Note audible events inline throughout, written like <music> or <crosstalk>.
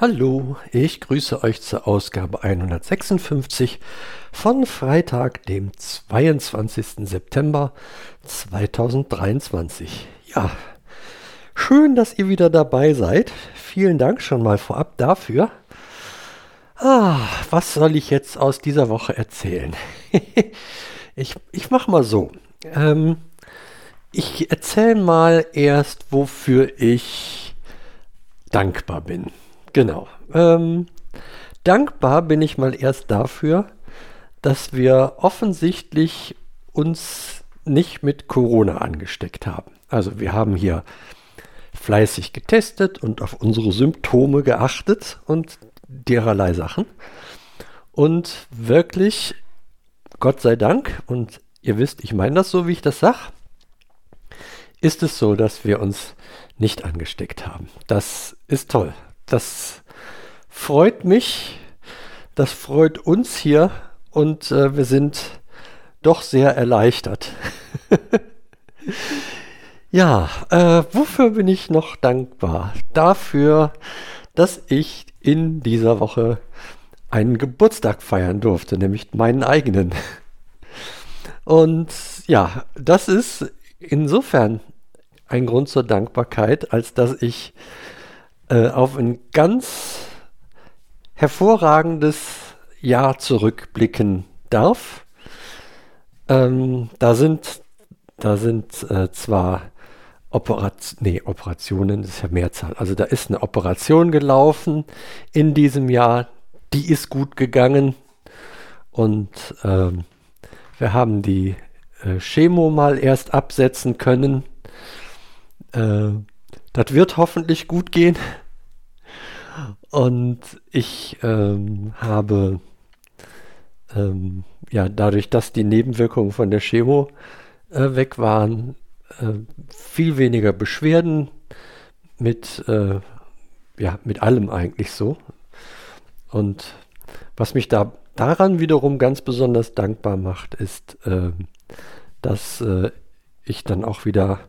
Hallo, ich grüße euch zur Ausgabe 156 von Freitag, dem 22. September 2023. Ja, schön, dass ihr wieder dabei seid. Vielen Dank schon mal vorab dafür. Ah, was soll ich jetzt aus dieser Woche erzählen? <laughs> ich ich mache mal so. Ähm, ich erzähle mal erst, wofür ich dankbar bin. Genau. Ähm, dankbar bin ich mal erst dafür, dass wir offensichtlich uns nicht mit Corona angesteckt haben. Also wir haben hier fleißig getestet und auf unsere Symptome geachtet und dererlei Sachen. Und wirklich, Gott sei Dank, und ihr wisst, ich meine das so, wie ich das sage, ist es so, dass wir uns nicht angesteckt haben. Das ist toll. Das freut mich, das freut uns hier und äh, wir sind doch sehr erleichtert. <laughs> ja, äh, wofür bin ich noch dankbar? Dafür, dass ich in dieser Woche einen Geburtstag feiern durfte, nämlich meinen eigenen. Und ja, das ist insofern ein Grund zur Dankbarkeit, als dass ich äh, auf ein ganz hervorragendes Jahr zurückblicken darf. Ähm, da sind, da sind äh, zwar Operation, nee, Operationen, das ist ja Mehrzahl. Also da ist eine Operation gelaufen in diesem Jahr, die ist gut gegangen und ähm, wir haben die äh, Chemo mal erst absetzen können. Äh, das wird hoffentlich gut gehen. Und ich ähm, habe ähm, ja dadurch, dass die Nebenwirkungen von der Chemo äh, weg waren, äh, viel weniger Beschwerden mit äh, ja mit allem eigentlich so. Und was mich da daran wiederum ganz besonders dankbar macht, ist, ähm, dass äh, ich dann auch wieder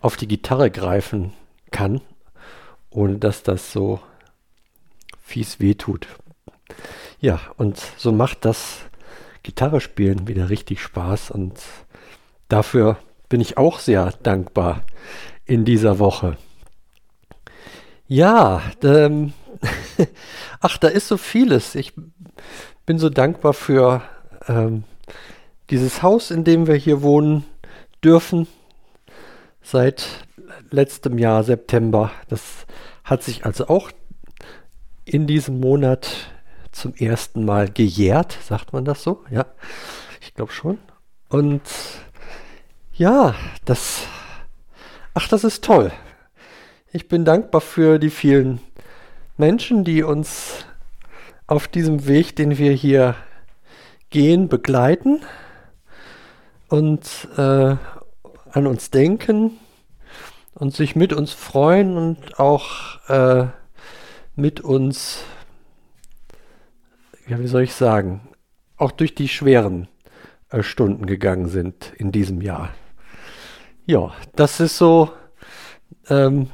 auf die Gitarre greifen kann, ohne dass das so fies wehtut. Ja, und so macht das Gitarre spielen wieder richtig Spaß und dafür bin ich auch sehr dankbar in dieser Woche. Ja, ähm, <laughs> ach, da ist so vieles. Ich bin so dankbar für ähm, dieses Haus, in dem wir hier wohnen dürfen seit letztem Jahr September. Das hat sich also auch in diesem Monat zum ersten Mal gejährt, sagt man das so? Ja, ich glaube schon. Und ja, das, ach, das ist toll. Ich bin dankbar für die vielen Menschen, die uns auf diesem Weg, den wir hier gehen, begleiten und äh, an uns denken und sich mit uns freuen und auch äh, mit uns, ja, wie soll ich sagen, auch durch die schweren äh, Stunden gegangen sind in diesem Jahr. Ja, das ist so, ähm,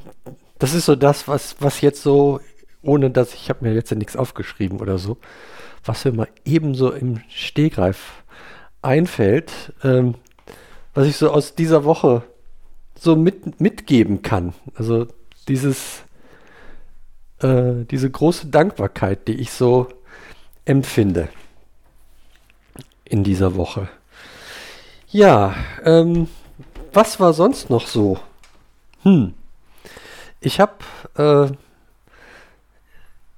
das ist so das, was, was jetzt so, ohne dass ich habe mir jetzt ja nichts aufgeschrieben oder so, was mir mal ebenso im Stehgreif einfällt, ähm, was ich so aus dieser Woche so mit, mitgeben kann. Also dieses, äh, diese große Dankbarkeit, die ich so empfinde in dieser Woche. Ja, ähm, was war sonst noch so? Hm. Ich habe äh,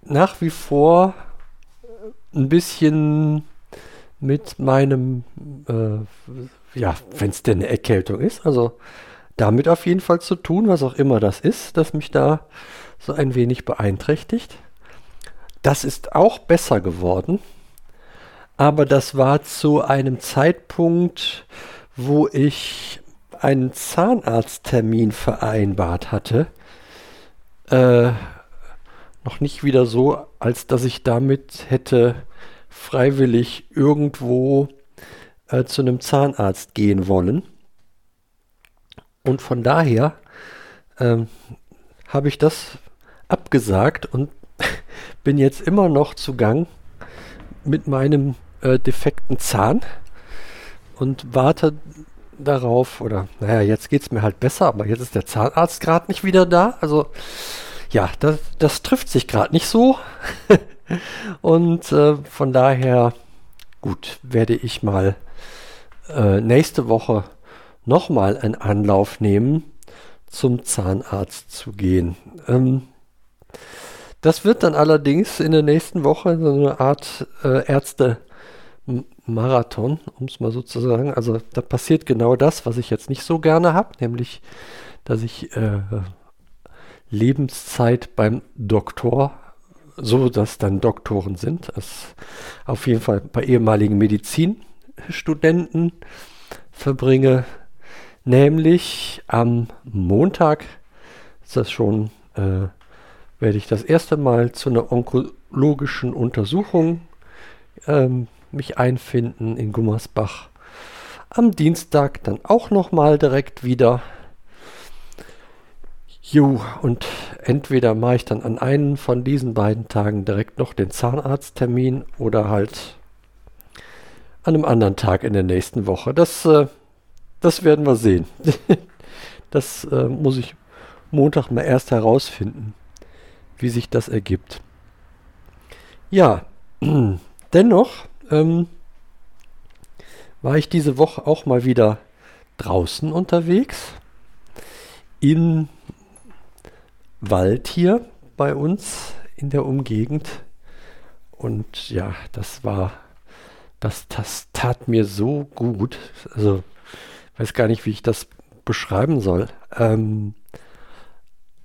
nach wie vor ein bisschen mit meinem, äh, ja, wenn es denn eine Erkältung ist, also damit auf jeden Fall zu tun, was auch immer das ist, das mich da so ein wenig beeinträchtigt. Das ist auch besser geworden, aber das war zu einem Zeitpunkt, wo ich einen Zahnarzttermin vereinbart hatte. Äh, noch nicht wieder so, als dass ich damit hätte freiwillig irgendwo äh, zu einem Zahnarzt gehen wollen. Und von daher ähm, habe ich das abgesagt und <laughs> bin jetzt immer noch zu Gang mit meinem äh, defekten Zahn und warte darauf, oder naja, jetzt geht es mir halt besser, aber jetzt ist der Zahnarzt gerade nicht wieder da. Also ja, das, das trifft sich gerade nicht so. <laughs> und äh, von daher, gut, werde ich mal äh, nächste Woche nochmal einen Anlauf nehmen, zum Zahnarzt zu gehen. Ähm, das wird dann allerdings in der nächsten Woche so eine Art äh, Ärzte-Marathon, um es mal so zu sagen. Also da passiert genau das, was ich jetzt nicht so gerne habe, nämlich, dass ich äh, Lebenszeit beim Doktor, so dass dann Doktoren sind, das auf jeden Fall bei ehemaligen Medizinstudenten verbringe, nämlich am Montag ist das schon äh, werde ich das erste Mal zu einer onkologischen Untersuchung ähm, mich einfinden in Gummersbach. Am Dienstag dann auch nochmal direkt wieder. Jo, und entweder mache ich dann an einem von diesen beiden Tagen direkt noch den Zahnarzttermin oder halt an einem anderen Tag in der nächsten Woche. Das, äh, das werden wir sehen. <laughs> das äh, muss ich Montag mal erst herausfinden wie sich das ergibt. Ja, <clears throat> dennoch ähm, war ich diese Woche auch mal wieder draußen unterwegs. Im Wald hier bei uns in der Umgegend. Und ja, das war, das, das tat mir so gut. Also, weiß gar nicht, wie ich das beschreiben soll. Ähm,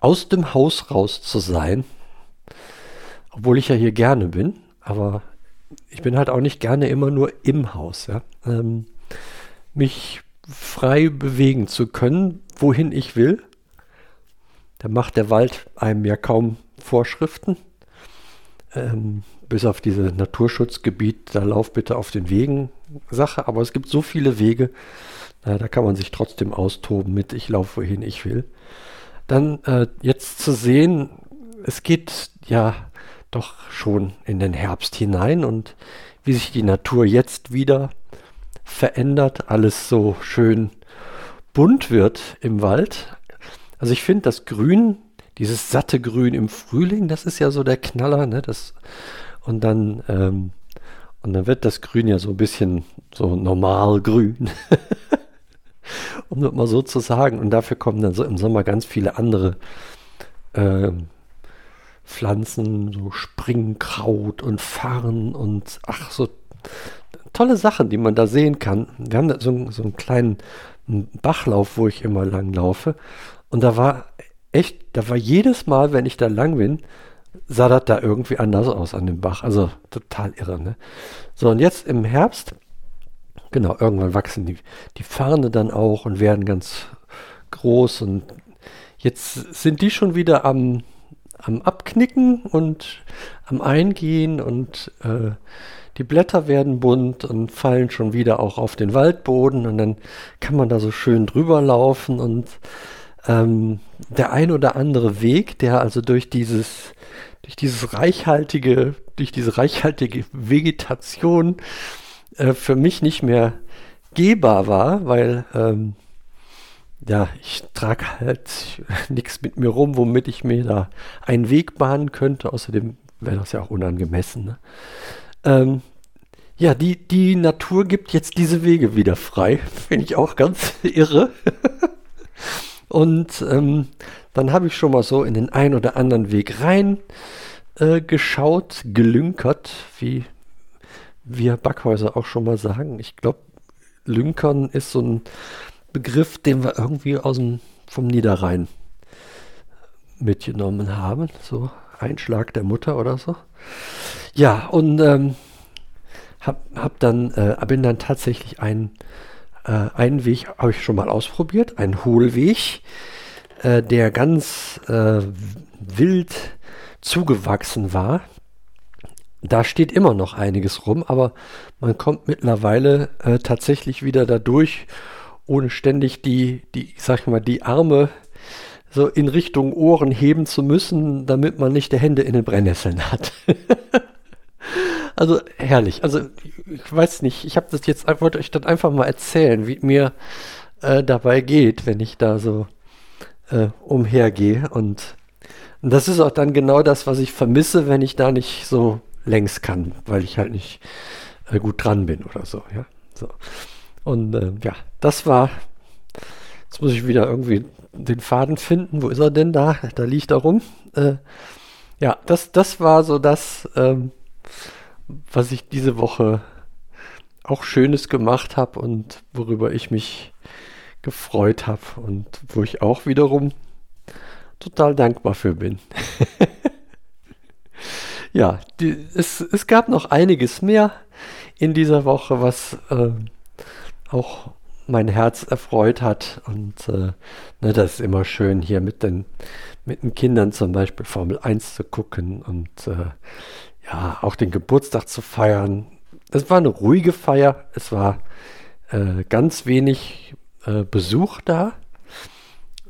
aus dem Haus raus zu sein, obwohl ich ja hier gerne bin, aber ich bin halt auch nicht gerne immer nur im Haus. Ja? Ähm, mich frei bewegen zu können, wohin ich will. Da macht der Wald einem ja kaum Vorschriften. Ähm, bis auf diese Naturschutzgebiet, da lauf bitte auf den Wegen Sache. Aber es gibt so viele Wege, na, da kann man sich trotzdem austoben mit, ich laufe wohin ich will dann äh, jetzt zu sehen, es geht ja doch schon in den Herbst hinein und wie sich die Natur jetzt wieder verändert, alles so schön bunt wird im Wald. Also ich finde das Grün, dieses satte Grün im Frühling, das ist ja so der Knaller, ne? Das, und dann ähm, und dann wird das Grün ja so ein bisschen so normal grün. <laughs> um das mal so zu sagen. Und dafür kommen dann so im Sommer ganz viele andere äh, Pflanzen, so Springkraut und Farn und ach, so tolle Sachen, die man da sehen kann. Wir haben da so, so einen kleinen Bachlauf, wo ich immer lang laufe. Und da war echt, da war jedes Mal, wenn ich da lang bin, sah das da irgendwie anders aus an dem Bach. Also total irre, ne? So, und jetzt im Herbst Genau, irgendwann wachsen die, die Farne dann auch und werden ganz groß und jetzt sind die schon wieder am, am Abknicken und am Eingehen und äh, die Blätter werden bunt und fallen schon wieder auch auf den Waldboden und dann kann man da so schön drüber laufen und ähm, der ein oder andere Weg, der also durch dieses, durch dieses reichhaltige, durch diese reichhaltige Vegetation äh, für mich nicht mehr gehbar war, weil ähm, ja, ich trage halt <laughs> nichts mit mir rum, womit ich mir da einen Weg bahnen könnte. Außerdem wäre das ja auch unangemessen. Ne? Ähm, ja, die, die Natur gibt jetzt diese Wege wieder frei. <laughs> Finde ich auch ganz <laughs> irre. Und ähm, dann habe ich schon mal so in den einen oder anderen Weg rein äh, geschaut, gelünkert, wie wir Backhäuser auch schon mal sagen. Ich glaube, Lünkern ist so ein Begriff, den wir irgendwie aus dem, vom Niederrhein mitgenommen haben. So Einschlag der Mutter oder so. Ja, und ähm, hab, hab dann, äh, bin dann tatsächlich ein, äh, einen Weg, habe ich schon mal ausprobiert, ein Hohlweg, äh, der ganz äh, wild zugewachsen war da steht immer noch einiges rum, aber man kommt mittlerweile äh, tatsächlich wieder dadurch, ohne ständig die, die, sag mal, die Arme so in Richtung Ohren heben zu müssen, damit man nicht die Hände in den Brennnesseln hat. <laughs> also herrlich. Also ich weiß nicht, ich habe das jetzt, wollte euch das einfach mal erzählen, wie mir äh, dabei geht, wenn ich da so äh, umhergehe. Und, und das ist auch dann genau das, was ich vermisse, wenn ich da nicht so längs kann, weil ich halt nicht äh, gut dran bin oder so. Ja, so. Und äh, ja, das war. Jetzt muss ich wieder irgendwie den Faden finden. Wo ist er denn da? Da liegt er rum. Äh, ja, das, das war so das, ähm, was ich diese Woche auch Schönes gemacht habe und worüber ich mich gefreut habe und wo ich auch wiederum total dankbar für bin. <laughs> ja, die, es, es gab noch einiges mehr in dieser Woche, was äh, auch mein Herz erfreut hat. Und äh, ne, das ist immer schön, hier mit den, mit den Kindern zum Beispiel Formel 1 zu gucken und äh, ja, auch den Geburtstag zu feiern. Es war eine ruhige Feier. Es war äh, ganz wenig äh, Besuch da.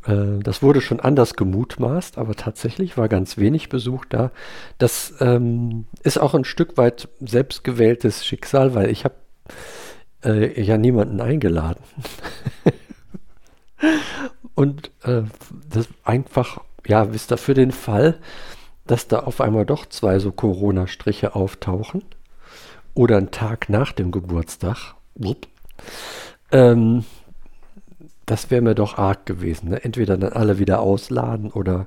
Äh, das wurde schon anders gemutmaßt, aber tatsächlich war ganz wenig Besuch da. Das ähm, ist auch ein Stück weit selbstgewähltes Schicksal, weil ich habe äh, ja niemanden eingeladen. <laughs> Und äh, das einfach, ja, wisst ihr, für den Fall, dass da auf einmal doch zwei so Corona-Striche auftauchen oder einen Tag nach dem Geburtstag, ähm, das wäre mir doch arg gewesen. Ne? Entweder dann alle wieder ausladen oder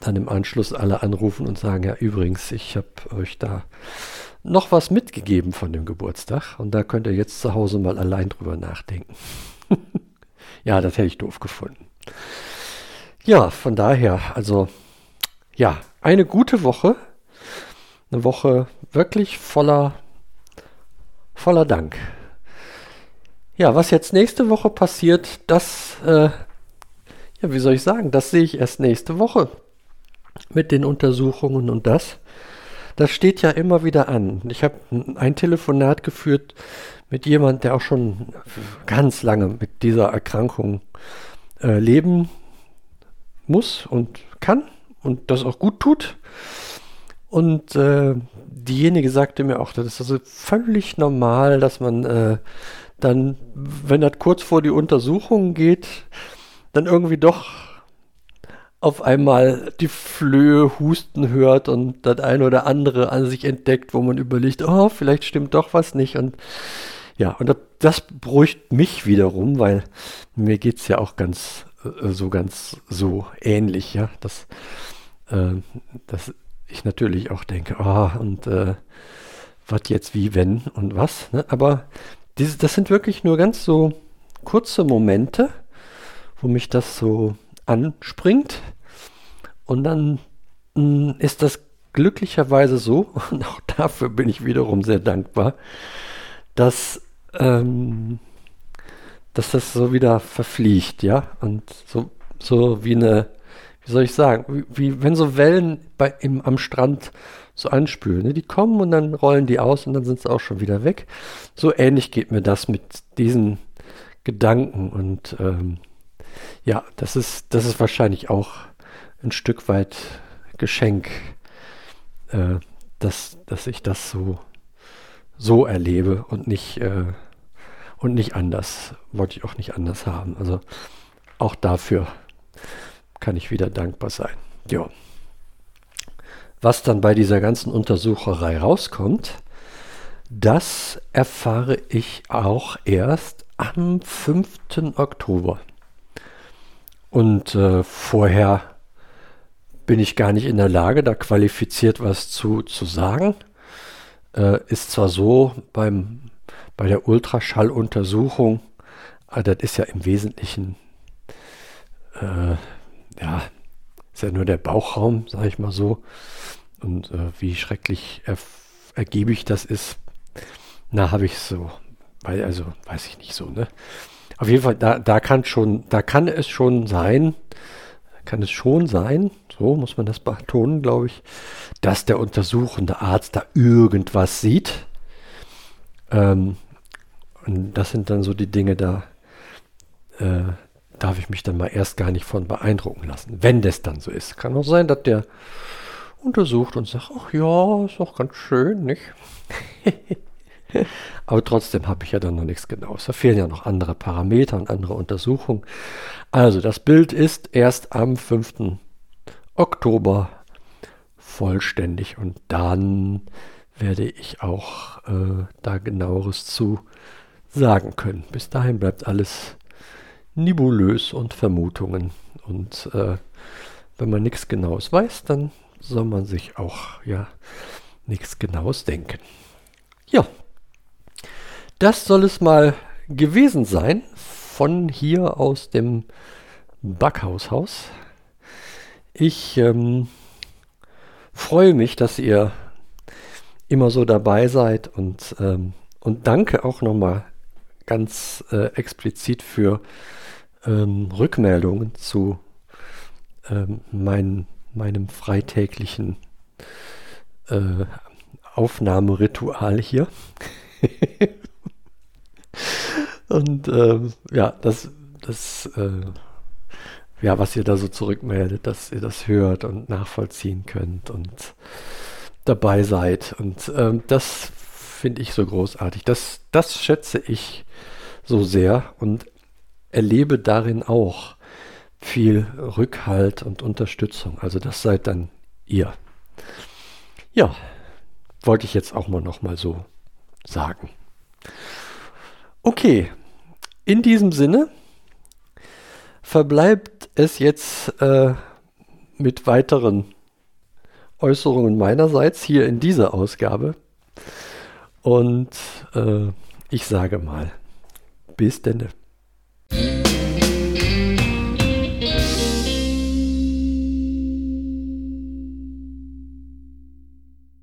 dann im Anschluss alle anrufen und sagen, ja übrigens, ich habe euch da noch was mitgegeben von dem Geburtstag und da könnt ihr jetzt zu Hause mal allein drüber nachdenken. <laughs> ja, das hätte ich doof gefunden. Ja, von daher, also ja, eine gute Woche. Eine Woche wirklich voller, voller Dank. Ja, was jetzt nächste Woche passiert, das, äh, ja, wie soll ich sagen, das sehe ich erst nächste Woche mit den Untersuchungen und das. Das steht ja immer wieder an. Ich habe ein Telefonat geführt mit jemand, der auch schon ganz lange mit dieser Erkrankung äh, leben muss und kann und das auch gut tut. Und äh, diejenige sagte mir auch, das ist also völlig normal, dass man äh, dann, wenn das kurz vor die Untersuchung geht, dann irgendwie doch auf einmal die Flöhe husten hört und das eine oder andere an sich entdeckt, wo man überlegt, oh, vielleicht stimmt doch was nicht. Und ja, und das beruhigt mich wiederum, weil mir geht es ja auch ganz so ganz so ähnlich, ja, dass, äh, dass ich natürlich auch denke, oh, und äh, was jetzt wie, wenn und was. Ne? Aber diese, das sind wirklich nur ganz so kurze Momente, wo mich das so anspringt. Und dann mh, mm, ist das glücklicherweise so, <laughs> und auch dafür bin ich wiederum sehr dankbar, dass, ähm, dass das so wieder verfliegt, ja, und so, so wie eine, wie soll ich sagen, wie, wie wenn so Wellen bei, im, am Strand so anspülen. Ne? Die kommen und dann rollen die aus und dann sind sie auch schon wieder weg. So ähnlich geht mir das mit diesen Gedanken und ähm, ja, das ist, das ist wahrscheinlich auch ein Stück weit Geschenk, äh, dass, dass ich das so, so erlebe und nicht, äh, und nicht anders. Wollte ich auch nicht anders haben. Also auch dafür kann ich wieder dankbar sein. Ja. Was dann bei dieser ganzen Untersucherei rauskommt, das erfahre ich auch erst am 5. Oktober. Und äh, vorher bin ich gar nicht in der Lage, da qualifiziert was zu, zu sagen. Äh, ist zwar so beim, bei der Ultraschalluntersuchung, aber das ist ja im Wesentlichen, äh, ja, ist ja nur der Bauchraum, sage ich mal so. Und äh, wie schrecklich er, ergiebig das ist, na, habe ich so, weil, also weiß ich nicht so, ne? Auf jeden Fall, da, da kann schon, da kann es schon sein, kann es schon sein, so muss man das betonen, glaube ich, dass der untersuchende Arzt da irgendwas sieht. Ähm, und das sind dann so die Dinge, da, äh, darf ich mich dann mal erst gar nicht von beeindrucken lassen, wenn das dann so ist. Kann auch sein, dass der untersucht und sagt, ach ja, ist doch ganz schön, nicht? <laughs> Aber trotzdem habe ich ja dann noch nichts Genaues. Da fehlen ja noch andere Parameter und andere Untersuchungen. Also das Bild ist erst am 5. Oktober vollständig und dann werde ich auch äh, da genaueres zu sagen können. Bis dahin bleibt alles nebulös und Vermutungen. Und äh, wenn man nichts Genaues weiß, dann soll man sich auch ja nichts Genaues denken. Ja, das soll es mal gewesen sein von hier aus dem Backhaushaus. Ich ähm, freue mich, dass ihr immer so dabei seid und, ähm, und danke auch nochmal ganz äh, explizit für ähm, Rückmeldungen zu ähm, mein, meinem freitäglichen äh, Aufnahmeritual hier. <laughs> und ähm, ja, das, das äh, ja, was ihr da so zurückmeldet, dass ihr das hört und nachvollziehen könnt und dabei seid. Und ähm, das finde ich so großartig. Das, das schätze ich so sehr und erlebe darin auch viel Rückhalt und Unterstützung. Also das seid dann ihr. Ja, wollte ich jetzt auch mal noch so sagen. Okay, in diesem Sinne verbleibt es jetzt äh, mit weiteren Äußerungen meinerseits hier in dieser Ausgabe. Und äh, ich sage mal, bis denn.